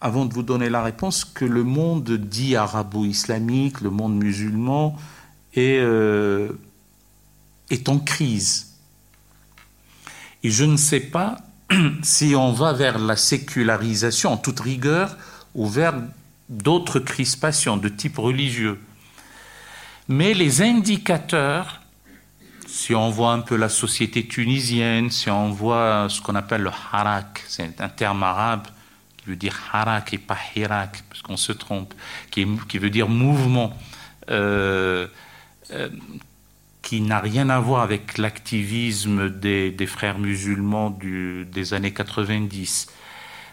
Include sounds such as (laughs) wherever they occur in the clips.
avant de vous donner la réponse, que le monde dit arabo-islamique, le monde musulman, est, euh, est en crise. Et je ne sais pas (clears throat) si on va vers la sécularisation en toute rigueur ou vers d'autres crispations de type religieux. Mais les indicateurs, si on voit un peu la société tunisienne, si on voit ce qu'on appelle le harak, c'est un terme arabe veut dire harak et pas hirak, parce qu'on se trompe, qui, veut dire mouvement, euh, euh, qui n'a rien à voir avec l'activisme des, frères musulmans des années 90.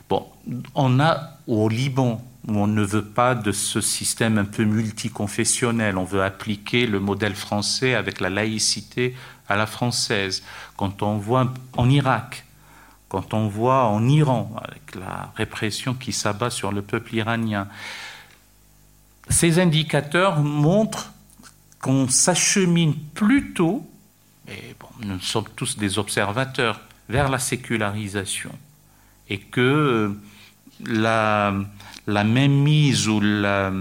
Bon, on a au Liban, où on ne veut pas de ce système un peu multiconfessionnel, on veut appliquer le modèle français avec la laïcité à la française. Quand on voit en Irak, quand on voit en Iran, avec la répression qui s'abat sur le peuple iranien, ces indicateurs montrent qu'on s'achemine plutôt, et nous sommes tous des observateurs, vers la sécularisation. Et que euh, la, la mainmise ou la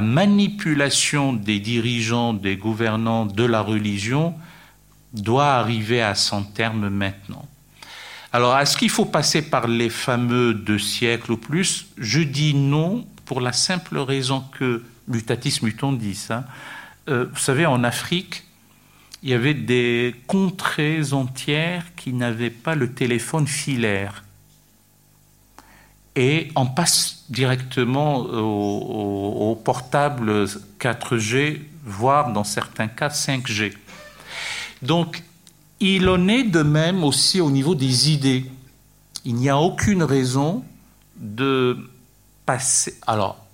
manipulation des dirigeants, des gouvernants de la religion doit arriver à son terme maintenant. Alors, est-ce qu'il faut passer par les fameux deux siècles ou plus? Je dis non pour la simple raison que mutatis mutandis. Hein, euh, vous savez, en Afrique, il y avait des contrées entières qui n'avaient pas le téléphone filaire. Et on passe directement au, au portable 4G, voire dans certains cas 5G. Donc, il en est de même aussi au niveau des idées. Il n'y a aucune raison de passer. Alors,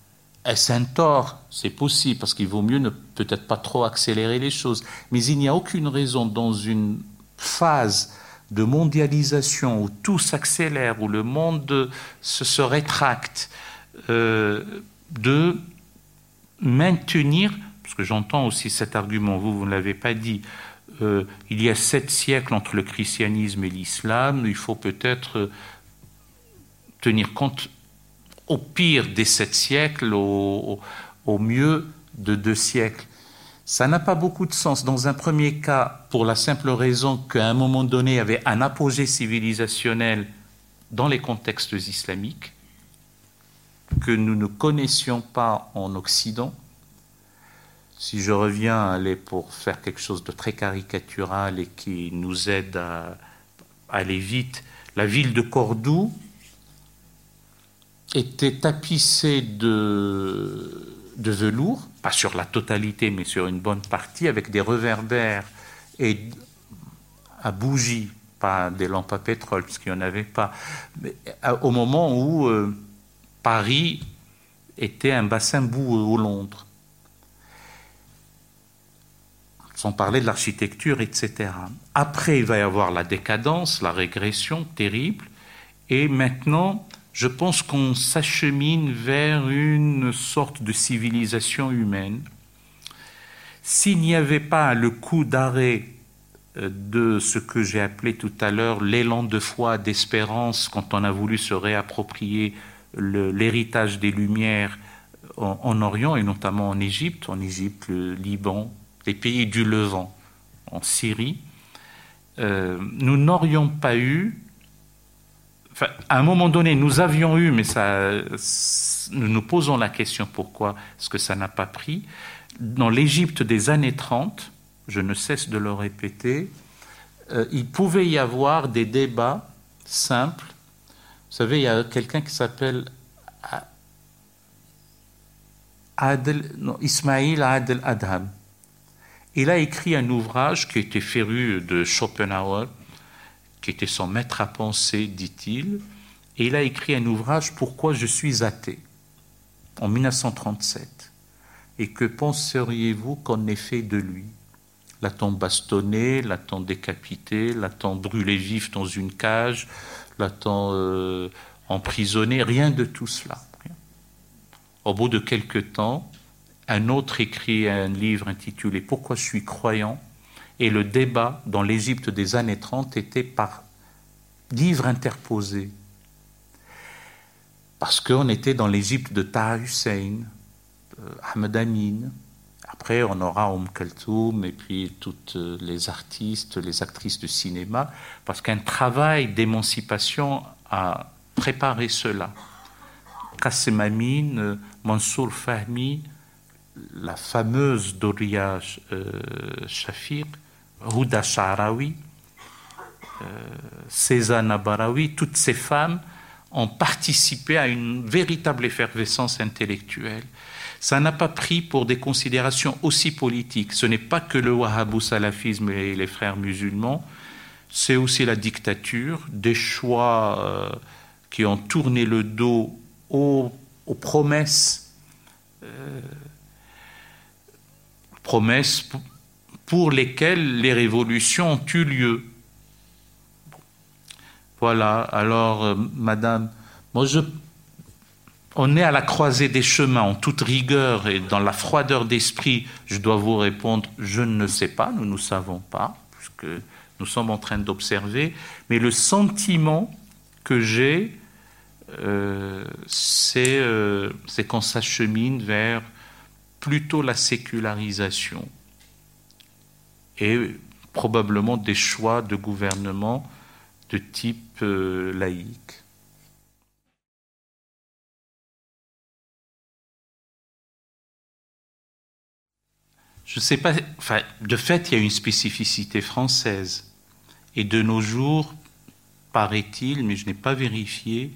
est-ce un tort? C'est possible, parce qu'il vaut mieux ne peut-être pas trop accélérer les choses. Mais il n'y a aucune raison dans une phase de mondialisation où tout s'accélère, où le monde se, rétracte, euh, de maintenir, parce que j'entends aussi cet argument, vous, vous ne l'avez pas dit, euh, il y a sept siècles entre le christianisme et l'islam, il faut peut-être euh, tenir compte au pire des sept siècles, au, mieux de deux siècles. Ça n'a pas beaucoup de sens. Dans un premier cas, pour la simple raison qu'à un moment donné, il y avait un apogée civilisationnel dans les contextes islamiques que nous ne connaissions pas en Occident si je reviens aller pour faire quelque chose de très caricatural et qui nous aide à, aller vite, la ville de Cordoue était tapissée de, velours, pas sur la totalité, mais sur une bonne partie, avec des reverbères et à bougies, pas des lampes à pétrole, parce qu'il n'y en avait pas, mais au moment où euh, Paris était un bassin boueux au Londres. Sans parler de l'architecture, etc. Après, il va y avoir la décadence, la régression terrible, et maintenant, je pense qu'on s'achemine vers une sorte de civilisation humaine. S'il n'y avait pas le coup d'arrêt euh, de ce que j'ai appelé tout à l'heure l'élan de foi, d'espérance, quand on a voulu se réapproprier l'héritage des Lumières en, en, Orient, et notamment en Égypte, en Égypte, le Liban, les pays du Levant, en Syrie, euh, nous n'aurions pas eu, enfin, à un moment donné, nous avions eu, mais ça, nous nous posons la question pourquoi est-ce que ça n'a pas pris? Dans l'Égypte des années 30, je ne cesse de le répéter, euh, il pouvait y avoir des débats simples. Vous savez, il y a quelqu'un qui s'appelle Adel, Ismail Adel Adham il a écrit un ouvrage qui était féru de Schopenhauer, qui était son maître à penser, dit-il, et il a écrit un ouvrage Pourquoi je suis athée en 1937. Et que penseriez-vous qu'on ait fait de lui? L'a-t-on bastonné L'a-t-on décapité L'a-t-on brûlé vif dans une cage L'a-t-on euh, emprisonné Rien de tout cela. Au bout de quelque temps, un autre écrit un livre intitulé Pourquoi je suis croyant? Et le débat dans l'Égypte des années 30 était par livre interposé. parce qu'on était dans l'Égypte de Taha Hussein, Ahmed Amin. Après, on aura Om Kaltoum et puis toutes les artistes, les actrices de cinéma, parce qu'un travail d'émancipation a préparé cela. Qasem Amin, Mansour Fahmi, la fameuse Doria euh, Shafiq, Houda Sha'rawi, euh, Cézanne Barawi, toutes ces femmes ont participé à une véritable effervescence intellectuelle. Ça n'a pas pris pour des considérations aussi politiques. Ce n'est pas que le wahhabou-salafisme et les frères musulmans, c'est aussi la dictature, des choix euh, qui ont tourné le dos aux, promesses, promesses pour lesquelles les révolutions ont eu lieu. Voilà, alors, euh, madame, moi. On est à la croisée des chemins, en toute rigueur et dans la froideur d'esprit, je dois vous répondre, je ne sais pas, nous ne savons pas, puisque nous sommes en train d'observer, mais le sentiment que j'ai, euh, euh, c'est qu'on s'achemine vers plutôt la sécularisation et probablement des choix de gouvernement de type euh, laïque. Je ne sais pas, de fait, il y a une spécificité française. Et de nos jours, paraît-il, mais je n'ai pas vérifié,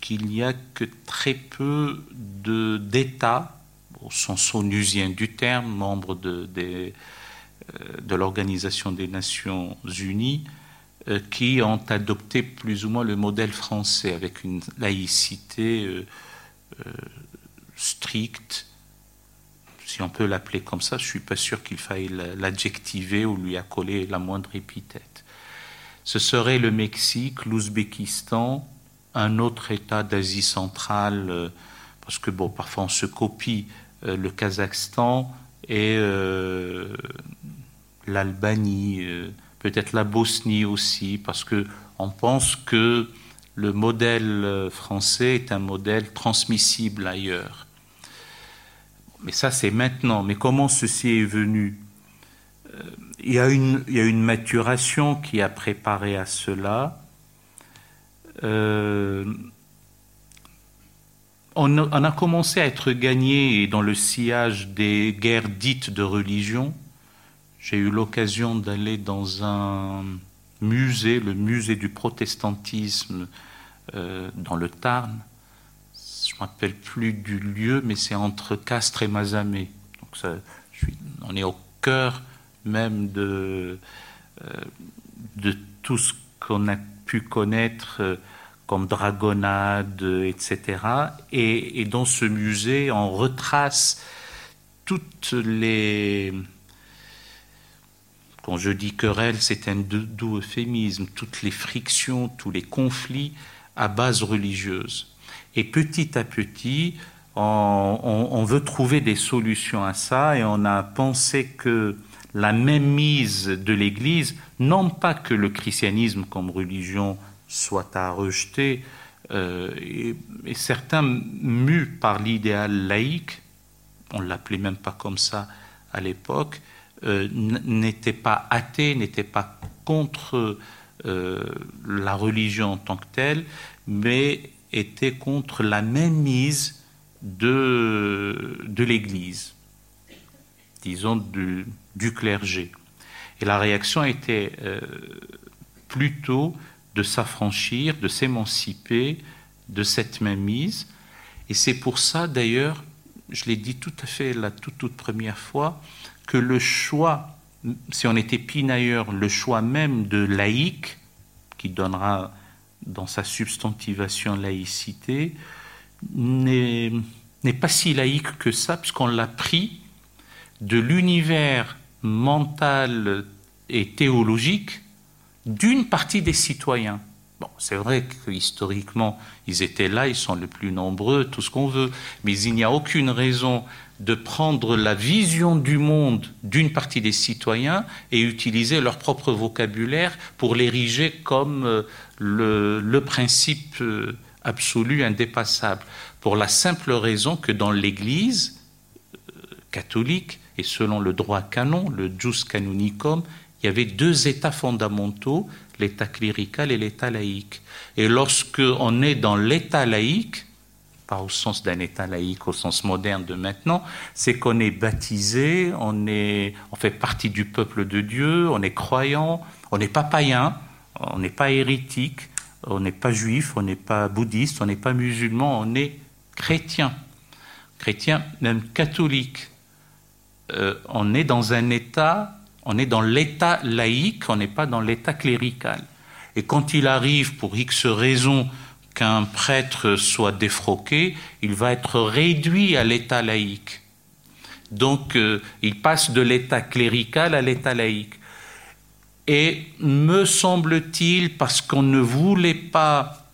qu'il n'y a que très peu d'États, au sens onusien du terme, membres de, euh, l'Organisation des Nations Unies, euh, qui ont adopté plus ou moins le modèle français avec une laïcité euh, stricte, si on peut l'appeler comme ça. Je ne suis pas sûr qu'il faille l'adjectiver ou lui accoler la moindre épithète. Ce serait le Mexique, l'Ouzbékistan, un autre État d'Asie centrale, parce que bon, parfois on se copie le Kazakhstan et l'Albanie peut-être la Bosnie aussi, parce que on pense que le modèle français est un modèle transmissible ailleurs. Mais ça, c'est maintenant. Mais comment ceci est venu? Euh, il y, a une, il y, a une, maturation qui a préparé à cela. Euh, on, a commencé à être gagné dans le sillage des guerres dites de religion j'ai eu l'occasion d'aller dans un musée, le musée du protestantisme euh, dans le Tarn. Je ne me plus du lieu, mais c'est entre Castres et Mazamet. Donc on est au cœur même de, euh, de tout ce qu'on a pu connaître euh, comme dragonnade, etc. Et, dans ce musée, on retrace toutes les quand je dis querelle, c'est un doux euphémisme, toutes les frictions, tous les conflits à base religieuse. Et petit à petit, on, veut trouver des solutions à ça et on a pensé que la même mise de l'Église, non pas que le christianisme comme religion soit à rejeter, euh, et, certains mus par l'idéal laïque, on l'appelait même pas comme ça à l'époque, euh, n'était pas athée, n'était pas contre euh, la religion en tant que telle, mais était contre la mainmise de, de l'Église, disons du, du, clergé. Et la réaction était plutôt de s'affranchir, de s'émanciper de cette mainmise. Et c'est pour ça, d'ailleurs, je l'ai dit tout à fait la toute, toute première fois, que le choix, si on était pinailleur, le choix même de laïque, qui donnera dans sa substantivation laïcité, n'est pas si laïque que ça, puisqu'on l'a pris de l'univers mental et théologique d'une partie des citoyens. Bon, c'est vrai que historiquement, ils étaient là, ils sont les plus nombreux, tout ce qu'on veut, mais il n'y a aucune raison de prendre la vision du monde d'une partie des citoyens et utiliser leur propre vocabulaire pour l'ériger comme euh, le, principe euh, absolu, indépassable, pour la simple raison que dans l'Église euh, catholique, et selon le droit canon, le jus canonicum, il y avait deux états fondamentaux, l'état clérical et l'état laïque. Et lorsque on est dans l'état laïque, pas au sens d'un état laïque, au sens moderne de maintenant, c'est qu'on est baptisé, on, est, on fait partie du peuple de Dieu, on est croyant, on n'est pas païen, on n'est pas hérétique, on n'est pas juif, on n'est pas bouddhiste, on n'est pas musulman, on est chrétien. Chrétien, même catholique. Euh, on est dans un état, on est dans l'état laïque, on n'est pas dans l'état clérical. Et quand il arrive, pour X raisons, qu'un prêtre soit défroqué, il va être réduit à l'état laïque. Donc, euh, il passe de l'état clérical à l'état laïque. Et me semble-t-il, parce qu'on ne voulait pas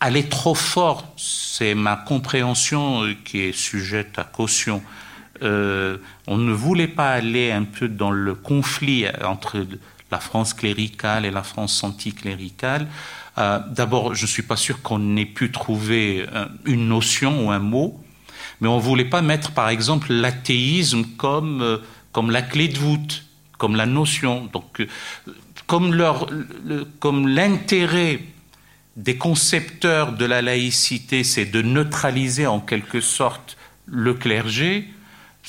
aller trop fort, c'est ma compréhension euh, qui est sujette à caution, euh, on ne voulait pas aller un peu dans le conflit entre la France cléricale et la France anticléricale. Euh, D'abord, je ne suis pas sûr qu'on ait pu trouver euh, une notion ou un mot, mais on ne voulait pas mettre, par exemple, l'athéisme comme, euh, comme la clé de voûte comme la notion. Donc, comme l'intérêt des concepteurs de la laïcité, c'est de neutraliser en quelque sorte le clergé,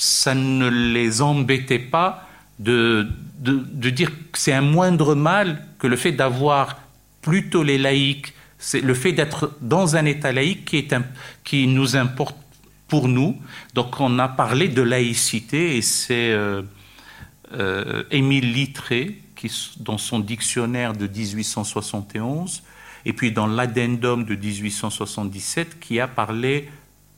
ça ne les embêtait pas de, de, dire que c'est un moindre mal que le fait d'avoir plutôt les laïcs, c'est le fait d'être dans un État laïque qui, est qui nous importe pour nous. Donc on a parlé de laïcité et c'est... Euh, euh, Émile Littré, qui, dans son dictionnaire de 1871, et puis dans l'addendum de 1877, qui a parlé,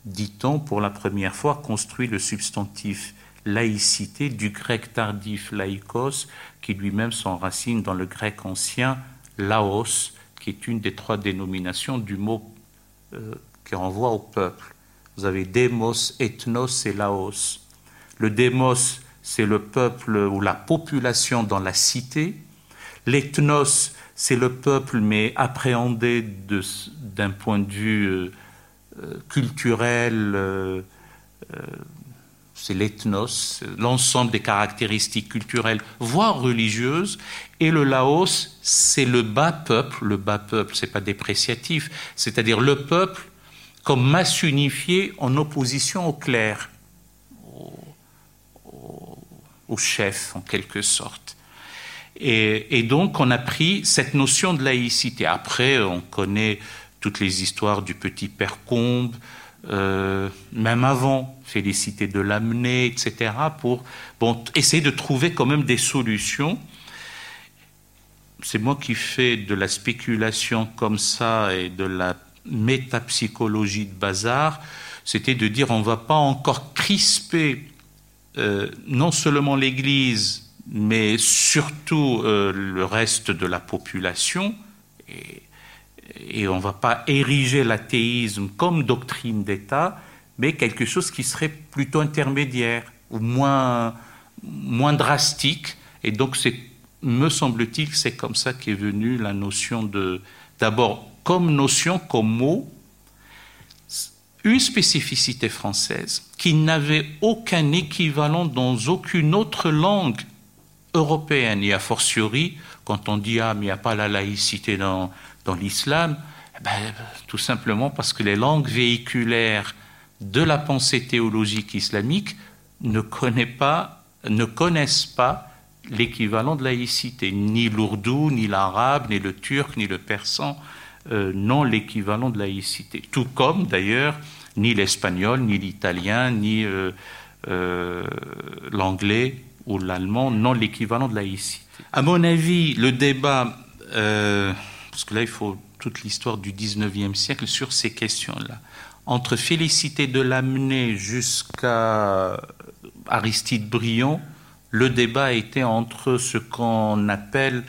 dit-on, pour la première fois, construit le substantif laïcité du grec tardif laïkos, qui lui-même s'enracine dans le grec ancien laos, qui est une des trois dénominations du mot euh, qui renvoie au peuple. Vous avez démos, ethnos et laos. Le démos, c'est le peuple ou la population dans la cité. L'ethnos, c'est le peuple, mais appréhendé d'un point de vue euh, euh, culturel. Euh, c'est l'ethnos, l'ensemble des caractéristiques culturelles, voire religieuses. Et le Laos, c'est le bas peuple. Le bas peuple, c'est pas dépréciatif, c'est-à-dire le peuple comme masse unifiée en opposition au clerc au chef en quelque sorte. Et, donc on a pris cette notion de laïcité. Après, on connaît toutes les histoires du petit père Combe, euh, même avant, Félicité de l'amener, etc., pour bon, essayer de trouver quand même des solutions. C'est moi qui fais de la spéculation comme ça et de la métapsychologie de bazar. C'était de dire on ne va pas encore crisper euh, non seulement l'Église, mais surtout euh, le reste de la population. Et, on ne va pas ériger l'athéisme comme doctrine d'État, mais quelque chose qui serait plutôt intermédiaire ou moins, moins drastique. Et donc, me semble-t-il, c'est comme ça qu'est venue la notion de, d'abord comme notion, comme mot, une spécificité française qui n'avait aucun équivalent dans aucune autre langue européenne. Et a fortiori, quand on dit Ah, mais il n'y a pas la laïcité dans, dans l'islam, eh ben, tout simplement parce que les langues véhiculaires de la pensée théologique islamique ne, pas, ne connaissent pas l'équivalent de laïcité. Ni l'ourdou, ni l'arabe, ni le turc, ni le persan euh, n'ont l'équivalent de laïcité. Tout comme, d'ailleurs, ni l'espagnol, ni l'italien, ni euh, euh, l'anglais ou l'allemand n'ont l'équivalent de laïcité. À mon avis, le débat, parce que là, il faut toute l'histoire du 19e siècle sur ces questions-là, entre Félicité de Lamennais jusqu'à Aristide Briand, le débat a été entre ce qu'on appelle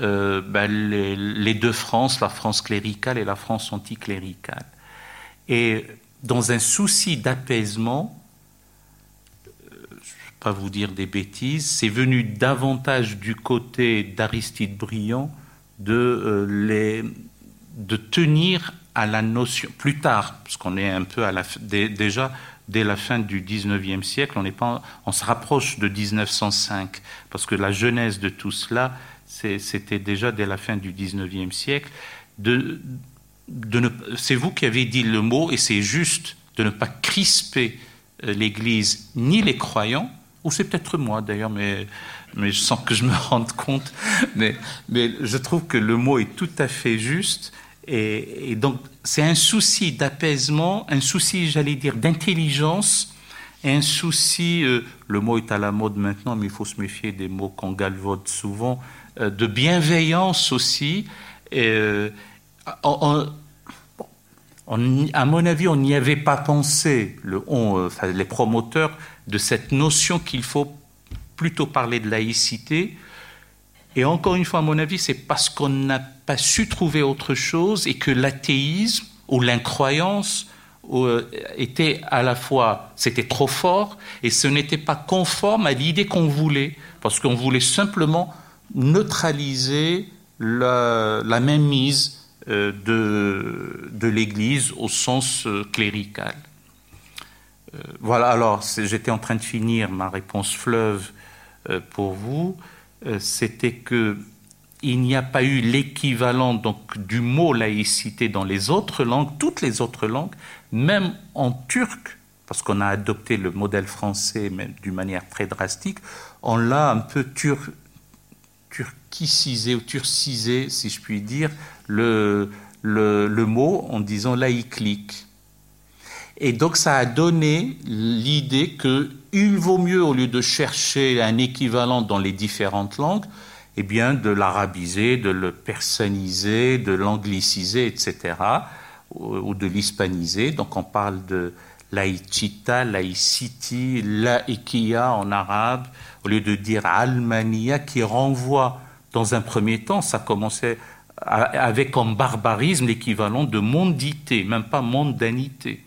euh, ben, les, deux France, la France cléricale et la France anticléricale. Et dans un souci d'apaisement, euh, je ne vais pas vous dire des bêtises, c'est venu davantage du côté d'Aristide Briand de, euh, de tenir à la notion, plus tard, parce qu'on est un peu déjà dès la fin du 19e siècle, on, pas, on se rapproche de 1905, parce que la genèse de tout cela, c'était déjà dès la fin du 19e siècle. De, de c'est vous qui avez dit le mot, et c'est juste de ne pas crisper euh, l'Église ni les croyants, ou c'est peut-être moi d'ailleurs, mais, mais sans que je me rende compte, mais, je trouve que le mot est tout à fait juste. Et, donc, c'est un souci d'apaisement, un souci, j'allais dire, d'intelligence, un souci, euh, le mot est à la mode maintenant, mais il faut se méfier des mots qu'on galvaude souvent, euh, de bienveillance aussi. Et, à mon avis, on n'y avait pas pensé, euh, les promoteurs, de cette notion qu'il faut plutôt parler de laïcité. Et encore une fois, à mon avis, c'est parce qu'on n'a pas su trouver autre chose et que l'athéisme ou l'incroyance euh, était à la fois, c'était trop fort et ce n'était pas conforme à l'idée qu'on voulait, parce qu'on voulait simplement neutraliser la, la mise euh, de, de l'Église au sens euh, clérical. Voilà, alors j'étais en train de finir ma réponse fleuve pour vous. C'était que il n'y a pas eu l'équivalent donc du mot laïcité dans les autres langues, toutes les autres langues, même en turc, parce qu'on a adopté le modèle français même d'une manière très drastique, on l'a un peu tur turquicisé ou turcisé, si je puis dire, le, le, mot en disant laïclique. Et donc ça a donné l'idée qu'il vaut mieux, au lieu de chercher un équivalent dans les différentes langues, eh bien de l'arabiser, de le personnaliser, de l'angliciser, etc., ou de l'hispaniser. Donc on parle de laïcita, laïcity, laïkia en arabe, au lieu de dire almania, qui renvoie dans un premier temps, ça commençait avec comme barbarisme l'équivalent de mondité, même pas mondanité.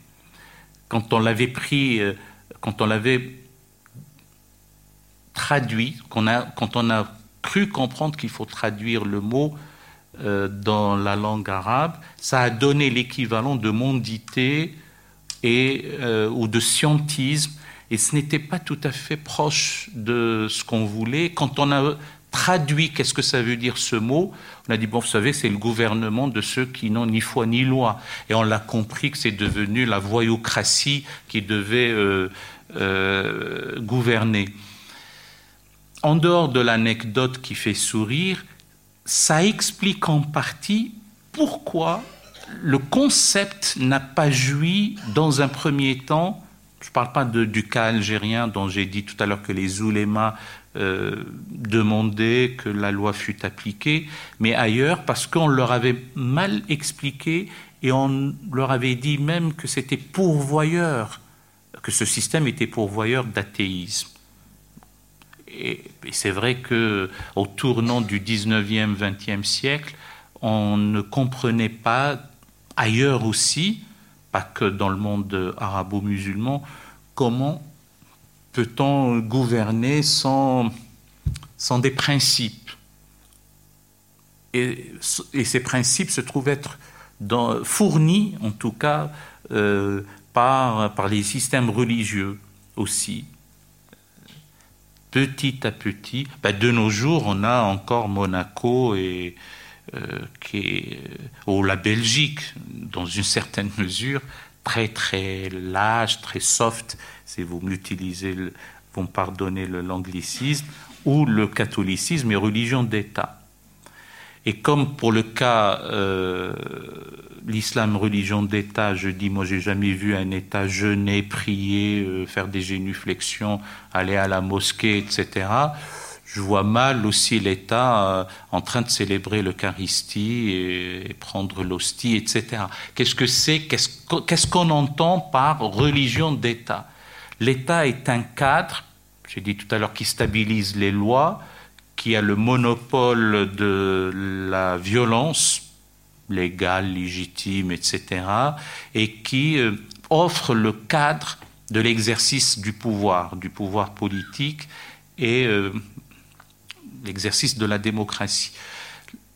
Quand on l'avait pris, euh, quand on l'avait traduit, quand on a cru comprendre qu'il faut traduire le mot euh, dans la langue arabe, ça a donné l'équivalent de mondité et, euh, ou de scientisme, et ce n'était pas tout à fait proche de ce qu'on voulait. Quand on a traduit qu'est-ce que ça veut dire ce mot, on a dit, bon, vous savez, c'est le gouvernement de ceux qui n'ont ni foi ni loi. Et on l'a compris que c'est devenu la voyocratie qui devait euh, euh, gouverner. En dehors de l'anecdote qui fait sourire, ça explique en partie pourquoi le concept n'a pas joui dans un premier temps je ne parle pas du cas algérien dont j'ai dit tout à l'heure que les oulémas euh, demandaient que la loi fût appliquée, mais ailleurs parce qu'on leur avait mal expliqué et on leur avait dit même que c'était pourvoyeur, que ce système était pourvoyeur d'athéisme. Et, c'est vrai que au tournant du 19e, 20e siècle, on ne comprenait pas ailleurs aussi pas que dans le monde arabo-musulman, comment peut-on gouverner sans, sans des principes et, ces principes se trouvent être fournis, en tout cas, euh, par, par les systèmes religieux aussi. Petit à petit, ben, de nos jours, on a encore Monaco et, qui est, ou la Belgique, dans une certaine mesure, très très lâche, très soft, si vous m'utilisez, vous me pardonnez l'anglicisme, ou le catholicisme et religion d'État. Et comme pour le cas euh, l'islam religion d'État, je dis moi j'ai jamais vu un État jeûner, prier, euh, faire des génuflexions, aller à la mosquée, etc je vois mal aussi l'État euh, en train de célébrer l'Eucharistie et, prendre l'hostie, etc. Qu'est-ce que c'est Qu'est-ce qu'on entend par religion d'État? L'État est un cadre, j'ai dit tout à l'heure, qui stabilise les lois, qui a le monopole de la violence légale, légitime, etc., et qui euh, offre le cadre de l'exercice du pouvoir, du pouvoir politique et euh, l'exercice de la démocratie.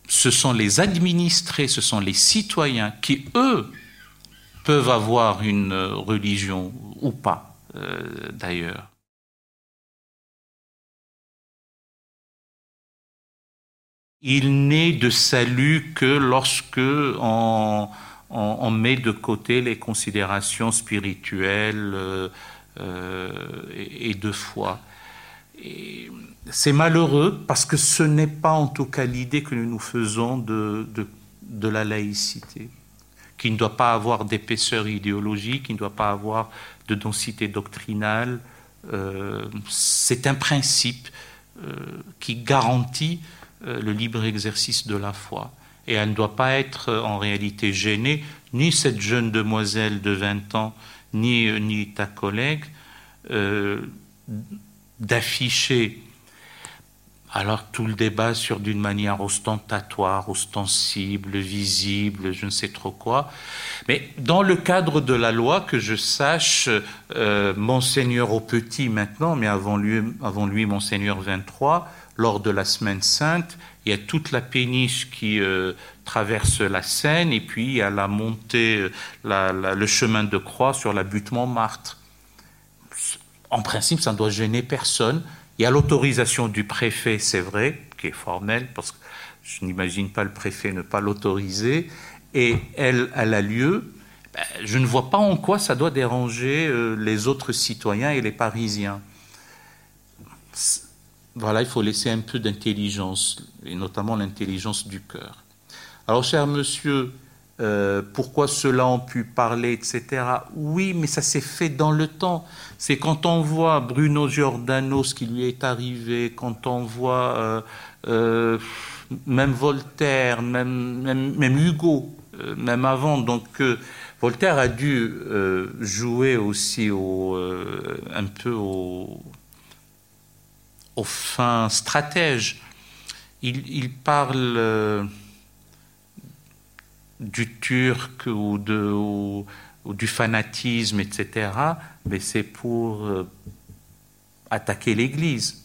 ce sont les administrés, ce sont les citoyens qui, eux, peuvent avoir une religion ou pas, euh, d'ailleurs. Il n'est de salut que lorsque on, met de côté les considérations spirituelles euh, euh, et, de foi. C'est malheureux parce que ce n'est pas en tout cas l'idée que nous nous faisons de, de, la laïcité, qui ne doit pas avoir d'épaisseur idéologique, qui ne doit pas avoir de densité doctrinale. Euh, c'est un principe qui garantit euh, le libre exercice de la foi. Et elle ne doit pas être euh, en réalité gênée, ni cette jeune demoiselle de 20 ans, ni, euh, ni ta collègue, d'afficher alors tout le débat sur d'une manière ostentatoire, ostensible, visible, je ne sais trop quoi. Mais dans le cadre de la loi, que je sache, Monseigneur au petit maintenant, mais avant lui, avant lui Monseigneur 23, lors de la semaine sainte, il y a toute la péniche qui euh, traverse la Seine et puis il y a la montée, euh, le chemin de croix sur la butte Montmartre. En principe, ça ne doit gêner personne. Il y a l'autorisation du préfet, c'est vrai, qui est formelle, parce que je n'imagine pas le préfet ne pas l'autoriser, et elle, elle a lieu. Ben, je ne vois pas en quoi ça doit déranger euh, les autres citoyens et les Parisiens voilà, il faut laisser un peu d'intelligence, et notamment l'intelligence du cœur. Alors, cher monsieur, euh, pourquoi ceux-là ont pu parler, etc. Oui, mais ça s'est fait dans le temps. C'est quand on voit Bruno Giordano, ce qui lui est arrivé, quand on voit euh, euh, même Voltaire, même, même, Hugo, même avant. Donc, Voltaire a dû jouer aussi au, un peu au, aux fins stratèges. Il, parle du turc ou, de, du fanatisme, etc., mais c'est pour euh, attaquer l'Église.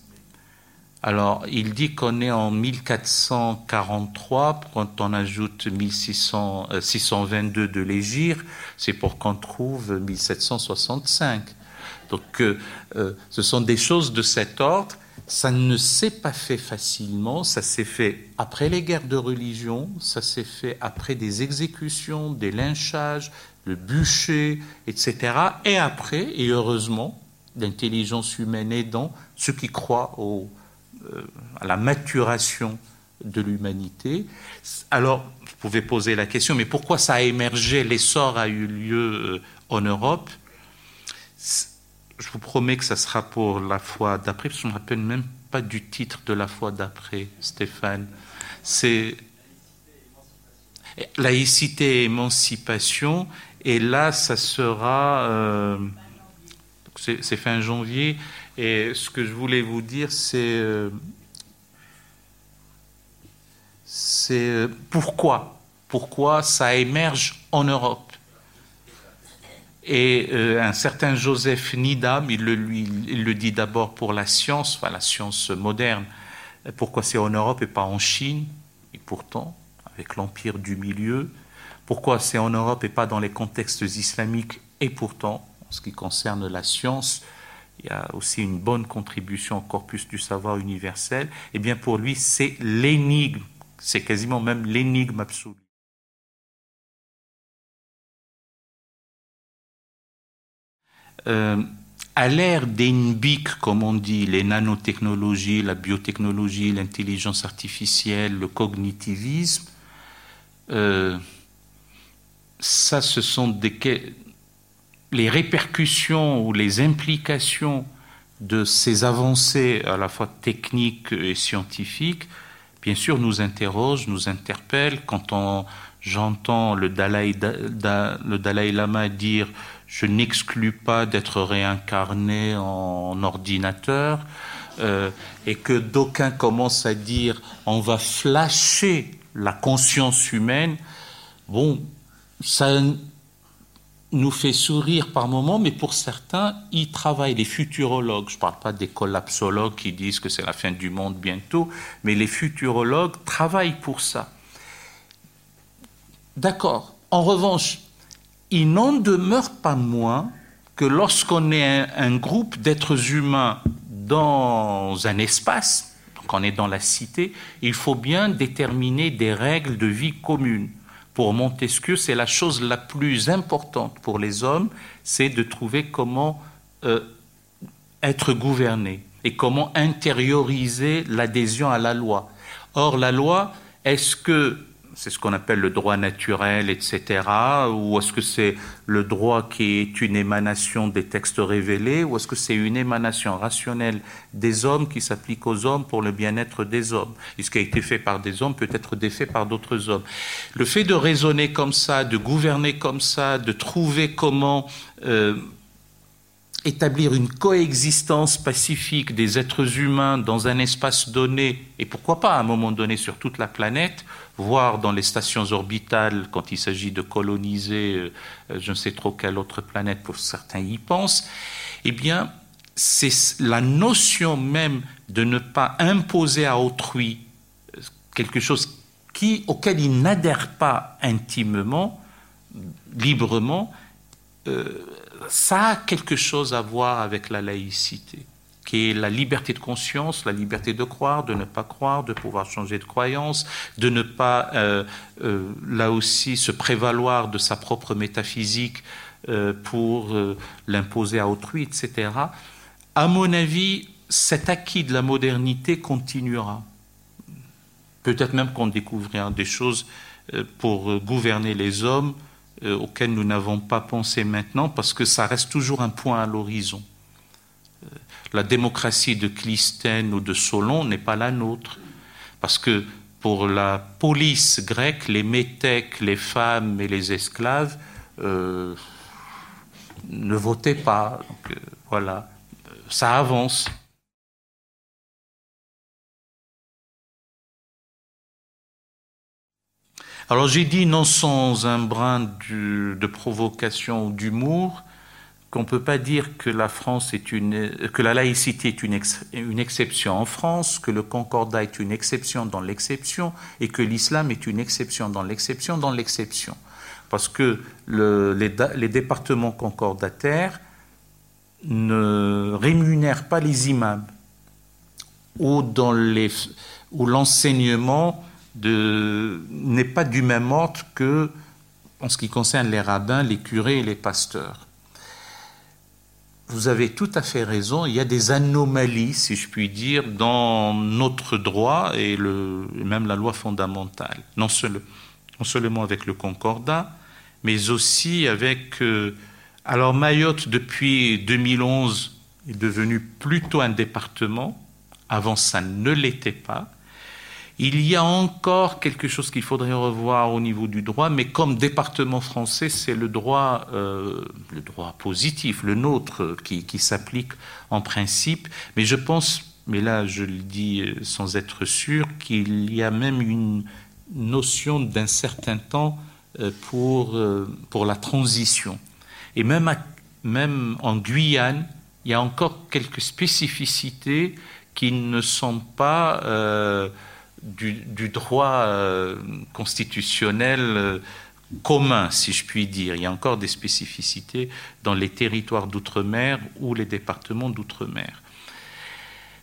Alors, il dit qu'on est en 1443, quand on ajoute 1622 euh, de l'Égir, c'est pour qu'on trouve 1765. Donc, ce sont des choses de cet ordre ça ne s'est pas fait facilement, ça s'est fait après les guerres de religion, ça s'est fait après des exécutions, des lynchages, le bûcher, etc. Et après, et heureusement, l'intelligence humaine aidant, ceux qui croient au, euh, à la maturation de l'humanité. Alors, vous pouvez poser la question, mais pourquoi ça a émergé, l'essor a eu lieu euh, en Europe? Je vous promets que ça sera pour la fois d'après, parce que je ne me rappelle même pas du titre de la fois d'après, Stéphane. C'est laïcité et émancipation, et là, ça sera, euh, c'est fin janvier, et ce que je voulais vous dire, c'est euh, c'est euh, pourquoi, pourquoi ça émerge en Europe? Et euh, un certain Joseph Nidam, il le, il le dit d'abord pour la science, enfin la science moderne. Pourquoi c'est en Europe et pas en Chine? Et pourtant, avec l'empire du milieu. Pourquoi c'est en Europe et pas dans les contextes islamiques? Et pourtant, en ce qui concerne la science, il y a aussi une bonne contribution au corpus du savoir universel. Eh bien, pour lui, c'est l'énigme, c'est quasiment même l'énigme absolue. Euh, à l'ère des comme on dit, les nanotechnologies, la biotechnologie, l'intelligence artificielle, le cognitivisme, euh, ça, ce sont des, les répercussions ou les implications de ces avancées à la fois techniques et scientifiques, bien sûr, nous interrogent, nous interpellent. Quand j'entends le Dalai Lama dire je n'exclus pas d'être réincarné en ordinateur, euh, et que d'aucuns commencent à dire on va flasher la conscience humaine, bon, ça, nous fait sourire par moments, mais pour certains, ils travaillent. Les futurologues, je ne parle pas des collapsologues qui disent que c'est la fin du monde bientôt, mais les futurologues travaillent pour ça. D'accord. En revanche, il n'en demeure pas moins que lorsqu'on est un, groupe d'êtres humains dans un espace, donc on est dans la cité, il faut bien déterminer des règles de vie communes. Pour Montesquieu, c'est la chose la plus importante pour les hommes, c'est de trouver comment euh, être gouverné et comment intérioriser l'adhésion à la loi. Or, la loi, est-ce que c'est ce qu'on appelle le droit naturel, etc. Ou est-ce que c'est le droit qui est une émanation des textes révélés, ou est-ce que c'est une émanation rationnelle des hommes qui s'applique aux hommes pour le bien-être des hommes? Et ce qui a été fait par des hommes peut être défait par d'autres hommes. Le fait de raisonner comme ça, de gouverner comme ça, de trouver comment... Euh, établir une coexistence pacifique des êtres humains dans un espace donné, et pourquoi pas à un moment donné sur toute la planète, voire dans les stations orbitales quand il s'agit de coloniser euh, je ne sais trop quelle autre planète, pour certains y pensent, eh bien, c'est la notion même de ne pas imposer à autrui euh, quelque chose qui, auquel il n'adhère pas intimement, librement, euh, ça a quelque chose à voir avec la laïcité, qui est la liberté de conscience, la liberté de croire, de ne pas croire, de pouvoir changer de croyance, de ne pas, euh, euh, là aussi, se prévaloir de sa propre métaphysique euh, pour l'imposer à autrui, etc. À mon avis, cet acquis de la modernité continuera. Peut-être même qu'on découvrira des choses pour gouverner les hommes euh, nous n'avons pas pensé maintenant, parce que ça reste toujours un point à l'horizon. Euh, la démocratie de Clisthène ou de Solon n'est pas la nôtre, parce que pour la police grecque, les métèques, les femmes et les esclaves euh, ne votaient pas. Donc, voilà, ça avance. Alors j'ai dit, non sans un brin de provocation ou d'humour, qu'on ne peut pas dire que la France est une, que la laïcité est une, exception en France, que le concordat est une exception dans l'exception, et que l'islam est une exception dans l'exception dans l'exception. Parce que le, les, les, départements concordataires ne rémunèrent pas les imams, ou les, où l'enseignement n'est pas du même ordre que en ce qui concerne les rabbins, les curés et les pasteurs. Vous avez tout à fait raison, il y a des anomalies, si je puis dire, dans notre droit et, même la loi fondamentale, non, non, seulement avec le concordat, mais aussi avec... Euh, alors Mayotte, depuis 2011, est devenu plutôt un département, avant ça ne l'était pas, il y a encore quelque chose qu'il faudrait revoir au niveau du droit, mais comme département français, c'est le droit, euh, le droit positif, le nôtre, qui, s'applique en principe. Mais je pense, mais là je le dis sans être sûr, qu'il y a même une notion d'un certain temps euh, pour, euh, pour la transition. Et même, même en Guyane, il y a encore quelques spécificités qui ne sont pas du, droit euh, constitutionnel euh, commun, si je puis dire. Il y a encore des spécificités dans les territoires d'outre-mer ou les départements d'outre-mer.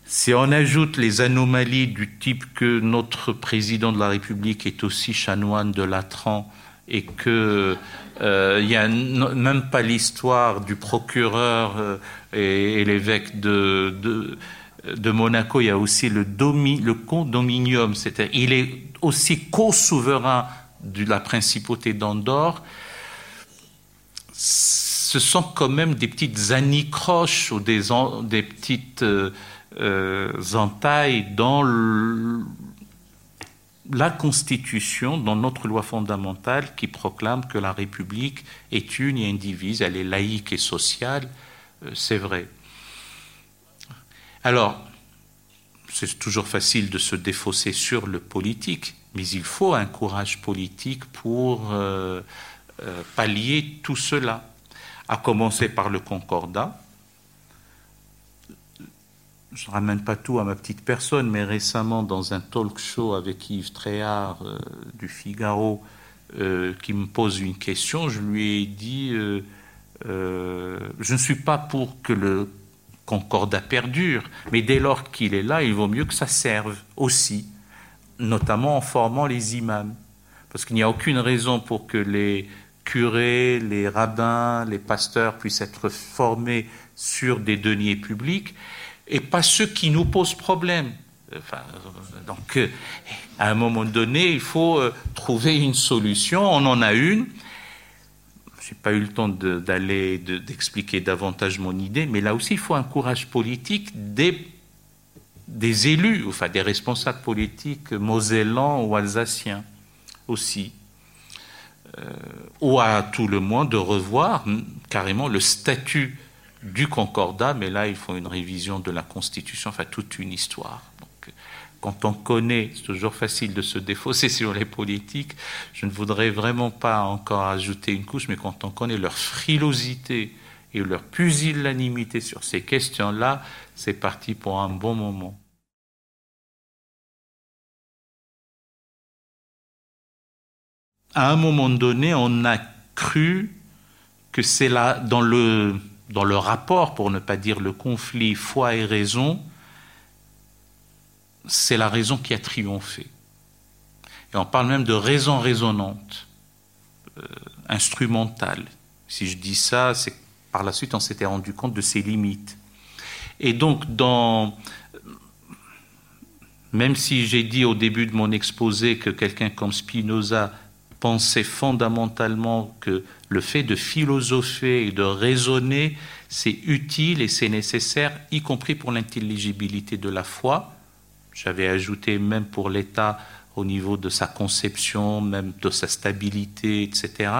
Si on ajoute les anomalies du type que notre président de la République est aussi chanoine de Latran et que euh, il n'y a même pas l'histoire du procureur et, l'évêque de Monaco, il y a aussi le, domi, le condominium, c'est-à-dire il est aussi co-souverain de la principauté d'Andorre. Ce sont quand même des petites anicroches ou des, des petites euh, euh, entailles dans la Constitution, dans notre loi fondamentale qui proclame que la République est une et indivise, elle est laïque et sociale, euh, c'est vrai. Alors, c'est toujours facile de se défausser sur le politique, mais il faut un courage politique pour euh, euh, pallier tout cela. à commencer par le concordat. Je ne ramène pas tout à ma petite personne, mais récemment, dans un talk show avec Yves Tréhard euh, du Figaro, qui me pose une question, je lui ai dit Je ne suis pas pour que le concordat perdure, mais dès lors qu'il est là, il vaut mieux que ça serve aussi, notamment en formant les imams. Parce qu'il n'y a aucune raison pour que les curés, les rabbins, les pasteurs puissent être formés sur des deniers publics et pas ceux qui nous posent problème. donc, euh, à un moment donné, il faut euh, trouver une solution. On en a une. Je n'ai pas eu le temps d'aller d'expliquer davantage mon idée, mais là aussi, il faut un courage politique des, élus, enfin des responsables politiques mosellans ou alsaciens aussi. Euh, ou à tout le moins de revoir carrément le statut du concordat, mais là il faut une révision de la Constitution, enfin toute une histoire. Quand on connaît, c'est toujours facile de se défausser (laughs) sur les politiques, je ne voudrais vraiment pas encore ajouter une couche, mais quand on connaît leur frilosité et leur pusillanimité sur ces questions-là, c'est parti pour un bon moment. à un moment donné, on a cru que c'est là, dans le, dans le rapport, pour ne pas dire le conflit foi et raison, c'est la raison qui a triomphé. Et on parle même de raison résonante, euh, instrumentale. Si je dis ça, c'est par la suite on s'était rendu compte de ses limites. Et donc, dans, même si j'ai dit au début de mon exposé que quelqu'un comme Spinoza pensait fondamentalement que le fait de philosopher et de raisonner, c'est utile et c'est nécessaire, y compris pour l'intelligibilité de la foi. J'avais ajouté même pour l'État au niveau de sa conception, même de sa stabilité, etc.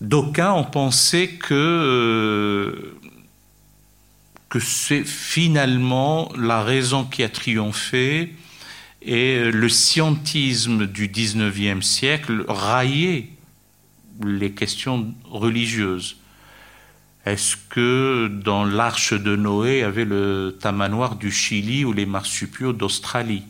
D'aucuns ont pensé que, euh, que c'est finalement la raison qui a triomphé, et le scientisme du XIXe siècle raillait les questions religieuses. Est-ce que dans l'arche de Noé, il y avait le tamanoir du Chili ou les marsupiaux d'Australie?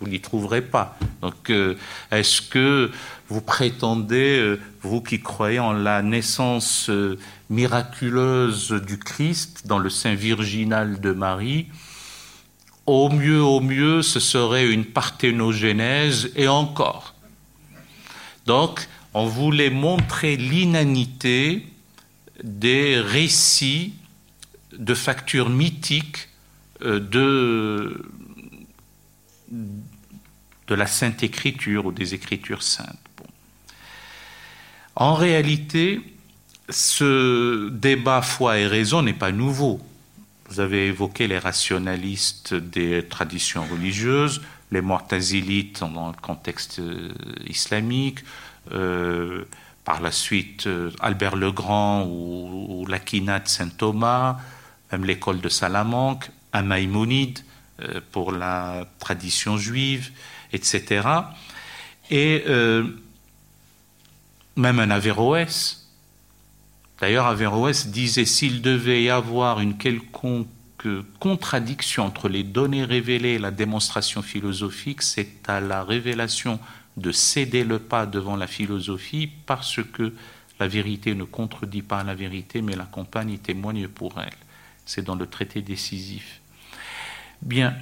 Vous n'y trouverez pas. Donc, euh, est-ce que vous prétendez, euh, vous qui croyez en la naissance euh, miraculeuse du Christ dans le sein virginal de Marie, au mieux, au mieux, ce serait une parthénogénèse et encore. Donc, on voulait montrer l'inanité des récits de factures mythiques euh, de, la Sainte Écriture ou des Écritures saintes. En réalité, ce débat foi et raison n'est pas nouveau. Vous avez évoqué les rationalistes des traditions religieuses, les Mu'tazilites dans le contexte euh, islamique, euh, par la suite euh, Albert le Grand ou, l'Aquina de saint Thomas, même l'école de Salamanque, un Maïmonide pour la tradition juive, etc. Et même un Averroès, D'ailleurs, Averroès disait s'il devait y avoir une quelconque contradiction entre les données révélées et la démonstration philosophique, c'est à la révélation de céder le pas devant la philosophie parce que la vérité ne contredit pas la vérité, mais l'accompagne et témoigne pour elle. C'est dans le traité décisif. Bien.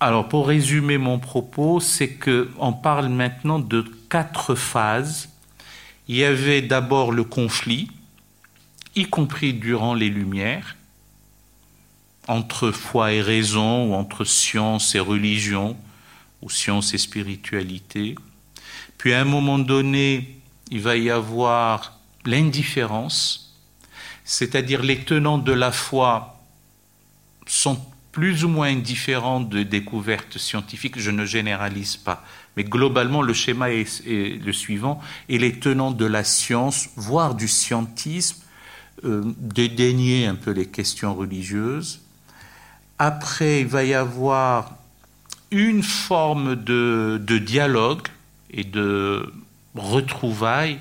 Alors, pour résumer mon propos, c'est qu'on parle maintenant de quatre phases il y avait d'abord le conflit, y compris durant les Lumières, entre foi et raison, ou entre science et religion, ou science et spiritualité. Puis à un moment donné, il va y avoir l'indifférence, c'est-à-dire les tenants de la foi sont plus ou moins indifférents de découvertes scientifiques, je ne généralise pas, mais globalement, le schéma est, le suivant, et les tenants de la science, voire du scientisme, euh, dédaigner un peu les questions religieuses. Après, il va y avoir une forme de, dialogue et de retrouvailles,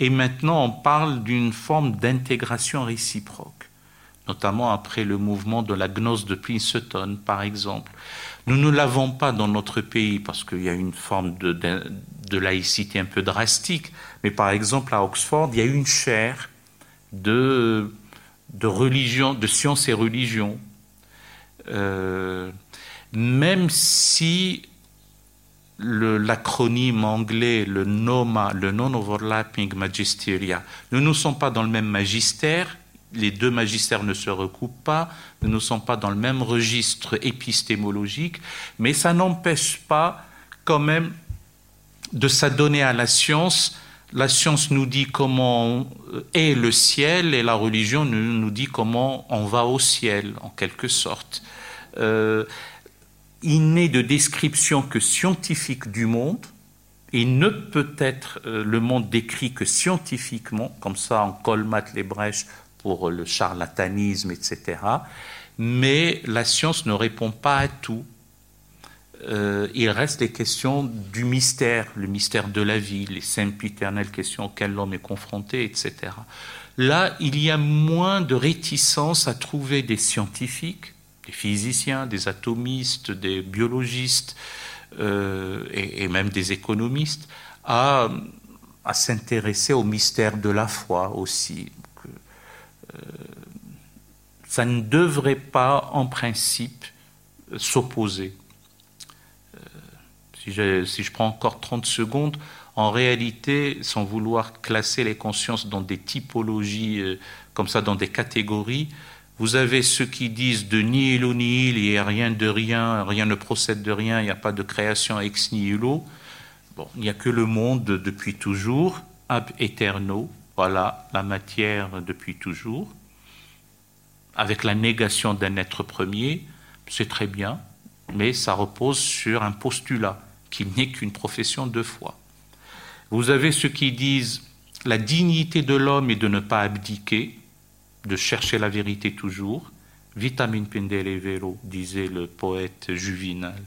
Et maintenant, on parle d'une forme d'intégration réciproque, notamment après le mouvement de la gnose de Princeton, par exemple. Nous ne l'avons pas dans notre pays parce qu'il y a une forme de, laïcité un peu drastique, mais par exemple à Oxford, il y a une chaire de, de religion, de sciences et religion. Euh, même si l'acronyme anglais, le NOMA, le Non-Overlapping Magisteria, nous ne sommes pas dans le même magistère, les deux magistères ne se recoupent pas, nous ne sommes pas dans le même registre épistémologique, mais ça n'empêche pas quand même de s'adonner à la science. La science nous dit comment est le ciel et la religion nous dit comment on va au ciel, en quelque sorte. Euh, il n'est de description que scientifique du monde. Il ne peut être euh, le monde décrit que scientifiquement, comme ça on colmate les brèches pour le charlatanisme, etc. Mais la science ne répond pas à tout. Euh, il reste les questions du mystère, le mystère de la vie, les sempiternelles questions auxquelles l'homme est confronté, etc. Là, il y a moins de réticence à trouver des scientifiques des physiciens, des atomistes, des biologistes euh, et, même des économistes à, s'intéresser au mystère de la foi aussi. Euh, ça ne devrait pas, en principe, s'opposer. Euh, si, je, si je prends encore 30 secondes, en réalité, sans vouloir classer les consciences dans des typologies, comme ça, dans des catégories, vous avez ceux qui disent de nihilo nihil, il n'y a rien de rien, rien ne procède de rien, il n'y a pas de création ex nihilo. Bon, il n'y a que le monde depuis toujours, ab eterno, voilà, la matière depuis toujours, avec la négation d'un être premier, c'est très bien, mais ça repose sur un postulat, qu'il n'est qu'une profession de foi. Vous avez ceux qui disent la dignité de l'homme est de ne pas abdiquer, de chercher la vérité toujours. Vitamine pendere vero, disait le poète Juvinal.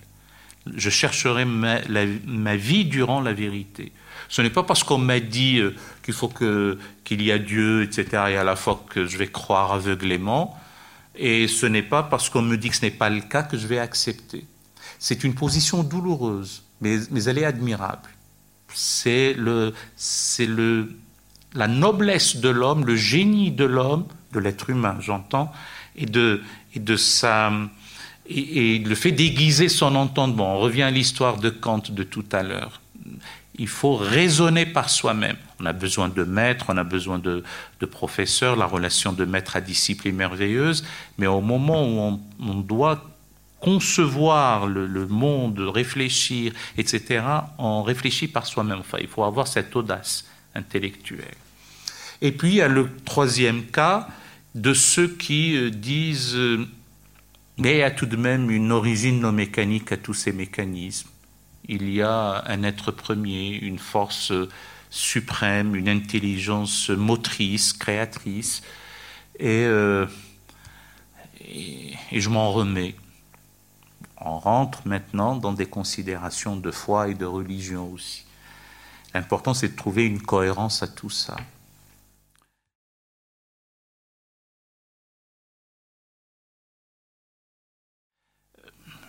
Je chercherai ma, vie durant la vérité. Ce n'est pas parce qu'on m'a dit euh, qu'il faut que, qu'il y a Dieu, etc., et à la fois que je vais croire aveuglément, et ce n'est pas parce qu'on me dit que ce n'est pas le cas que je vais accepter. C'est une position douloureuse, mais, mais elle est admirable. C'est le, c'est le, la noblesse de l'homme, le génie de l'homme de l'être humain, j'entends, et de, et de sa, et, le fait d'aiguiser son entendement. On revient à l'histoire de Kant de tout à l'heure. Il faut raisonner par soi-même. On a besoin de maîtres, on a besoin de, de, professeurs, la relation de maître à disciple est merveilleuse, mais au moment où on, doit concevoir le, le, monde, réfléchir, etc., on réfléchit par soi-même. Enfin, il faut avoir cette audace intellectuelle. Et puis, il y a le troisième cas, de ceux qui euh, disent euh, mais il y a tout de même une origine non mécanique à tous ces mécanismes. Il y a un être premier, une force suprême, une intelligence motrice, créatrice, euh, et, et je m'en remets. On rentre maintenant dans des considérations de foi et de religion aussi. L'important, c'est de trouver une cohérence à tout ça.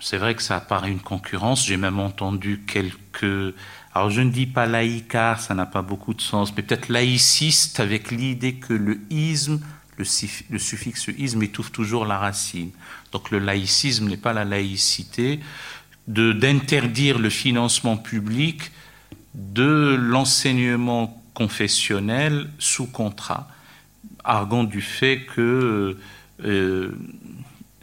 C'est vrai que ça apparaît une concurrence. J'ai même entendu quelques. Alors je ne dis pas laïcard, ça n'a pas beaucoup de sens, mais peut-être laïciste avec l'idée que le isme, le, suffixe isme étouffe toujours la racine. Donc le laïcisme n'est pas la laïcité, d'interdire le financement public de l'enseignement confessionnel sous contrat, arguant du fait que euh,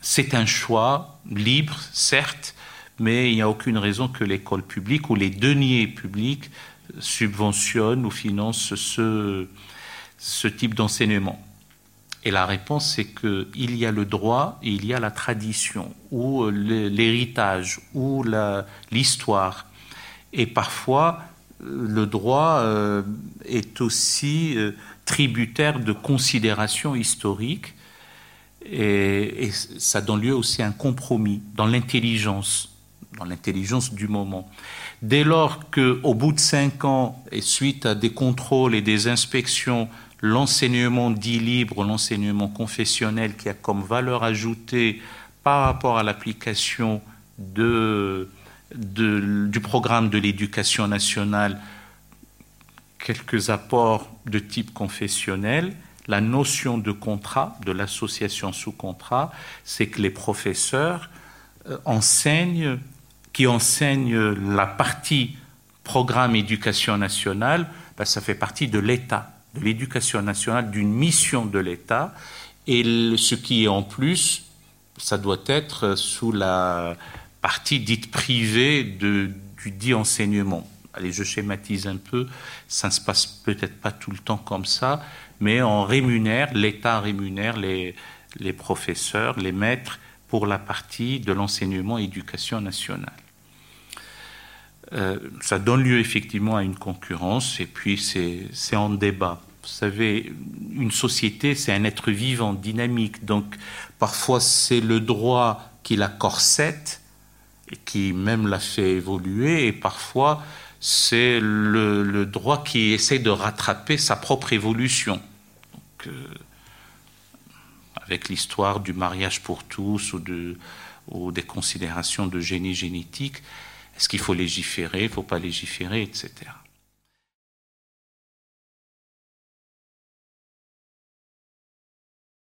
c'est un choix libre, certes, mais il n'y a aucune raison que l'école publique ou les deniers publics subventionnent ou financent ce, type d'enseignement. Et la réponse, c'est qu'il y a le droit et il y a la tradition, ou l'héritage, ou l'histoire. Et parfois, le droit euh, est aussi euh, tributaire de considérations historiques et, ça donne lieu aussi à un compromis dans l'intelligence, dans l'intelligence du moment. Dès lors qu'au bout de cinq ans, et suite à des contrôles et des inspections, l'enseignement dit libre, l'enseignement confessionnel qui a comme valeur ajoutée par rapport à l'application de, du programme de l'éducation nationale quelques apports de type confessionnel. La notion de contrat, de l'association sous contrat, c'est que les professeurs euh, enseignent, qui enseignent la partie programme éducation nationale, ben, ça fait partie de l'État, de l'éducation nationale, d'une mission de l'État. Et ce qui est en plus, ça doit être sous la partie dite privée du dit enseignement. Allez, je schématise un peu, ça ne se passe peut-être pas tout le temps comme ça, mais on rémunère, l'État rémunère les, les professeurs, les maîtres pour la partie de l'enseignement éducation nationale. Euh, ça donne lieu effectivement à une concurrence et puis c'est en débat. Vous savez, une société, c'est un être vivant, dynamique. Donc, parfois, c'est le droit qui la corsette et qui même la fait évoluer, et parfois, c'est le, droit qui essaie de rattraper sa propre évolution. Euh, avec l'histoire du mariage pour tous ou, ou des considérations de génie génétique, est-ce qu'il faut légiférer, il ne faut pas légiférer, etc.